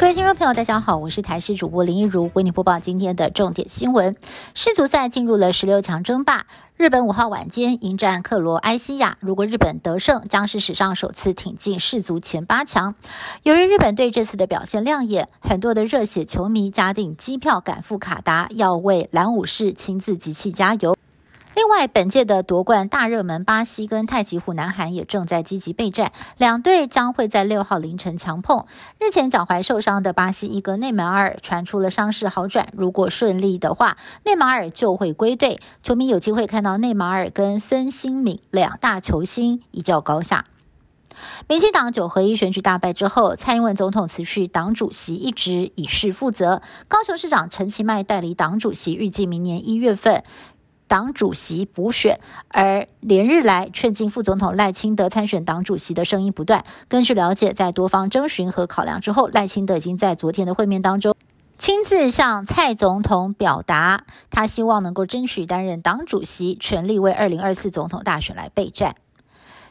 各位听众朋友，大家好，我是台视主播林一如，为你播报今天的重点新闻。世足赛进入了十六强争霸，日本五号晚间迎战克罗埃西亚，如果日本得胜，将是史上首次挺进世足前八强。由于日本队这次的表现亮眼，很多的热血球迷加订机票赶赴卡达，要为蓝武士亲自集气加油。另外，本届的夺冠大热门巴西跟太极湖南韩也正在积极备战，两队将会在六号凌晨强碰。日前脚踝受伤的巴西一哥内马尔传出了伤势好转，如果顺利的话，内马尔就会归队，球迷有机会看到内马尔跟孙兴敏两大球星一较高下。民进党九合一选举大败之后，蔡英文总统辞去党主席一职，以示负责。高雄市长陈其迈代理党主席，预计明年一月份。党主席补选，而连日来劝进副总统赖清德参选党主席的声音不断。根据了解，在多方征询和考量之后，赖清德已经在昨天的会面当中，亲自向蔡总统表达，他希望能够争取担任党主席，全力为二零二四总统大选来备战。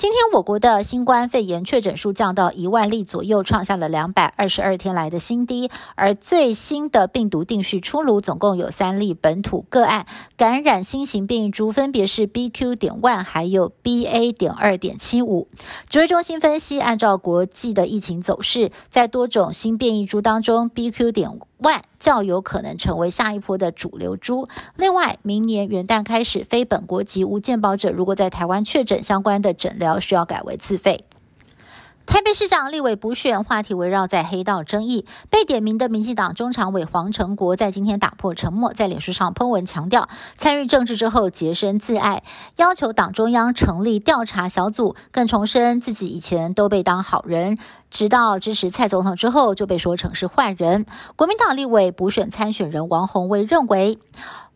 今天，我国的新冠肺炎确诊数降到一万例左右，创下了两百二十二天来的新低。而最新的病毒定序出炉，总共有三例本土个案感染新型变异株，分别是 BQ. 点 one 还有 BA. 点二点七五。指挥中心分析，按照国际的疫情走势，在多种新变异株当中，BQ. 点万较有可能成为下一波的主流株。另外，明年元旦开始，非本国籍无健保者如果在台湾确诊相关的诊疗，需要改为自费。台北市长立委补选话题围绕在黑道争议，被点名的民进党中常委黄成国在今天打破沉默，在脸书上喷文强调，参与政治之后洁身自爱，要求党中央成立调查小组，更重申自己以前都被当好人，直到支持蔡总统之后就被说成是坏人。国民党立委补选参选人王宏威认为。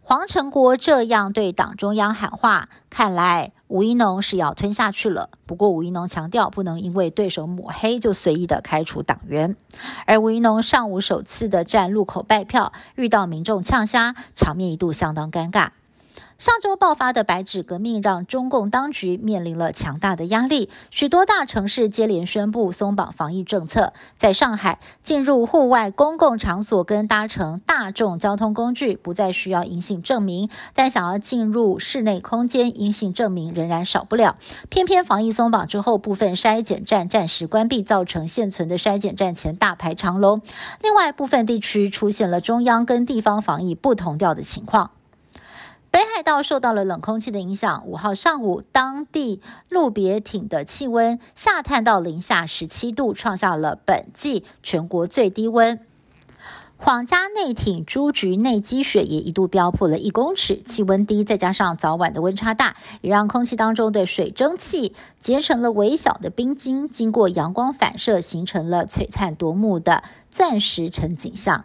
黄成国这样对党中央喊话，看来吴一农是要吞下去了。不过吴一农强调，不能因为对手抹黑就随意的开除党员。而吴一农上午首次的站路口拜票，遇到民众呛虾，场面一度相当尴尬。上周爆发的白纸革命让中共当局面临了强大的压力，许多大城市接连宣布松绑防疫政策。在上海，进入户外公共场所跟搭乘大众交通工具不再需要阴性证明，但想要进入室内空间，阴性证明仍然少不了。偏偏防疫松绑之后，部分筛检站暂时关闭，造成现存的筛检站前大排长龙。另外，部分地区出现了中央跟地方防疫不同调的情况。北海道受到了冷空气的影响，五号上午，当地路别町的气温下探到零下十七度，创下了本季全国最低温。皇家内町朱菊内积雪也一度飙破了一公尺，气温低，再加上早晚的温差大，也让空气当中的水蒸气结成了微小的冰晶，经过阳光反射，形成了璀璨夺目的钻石城景象。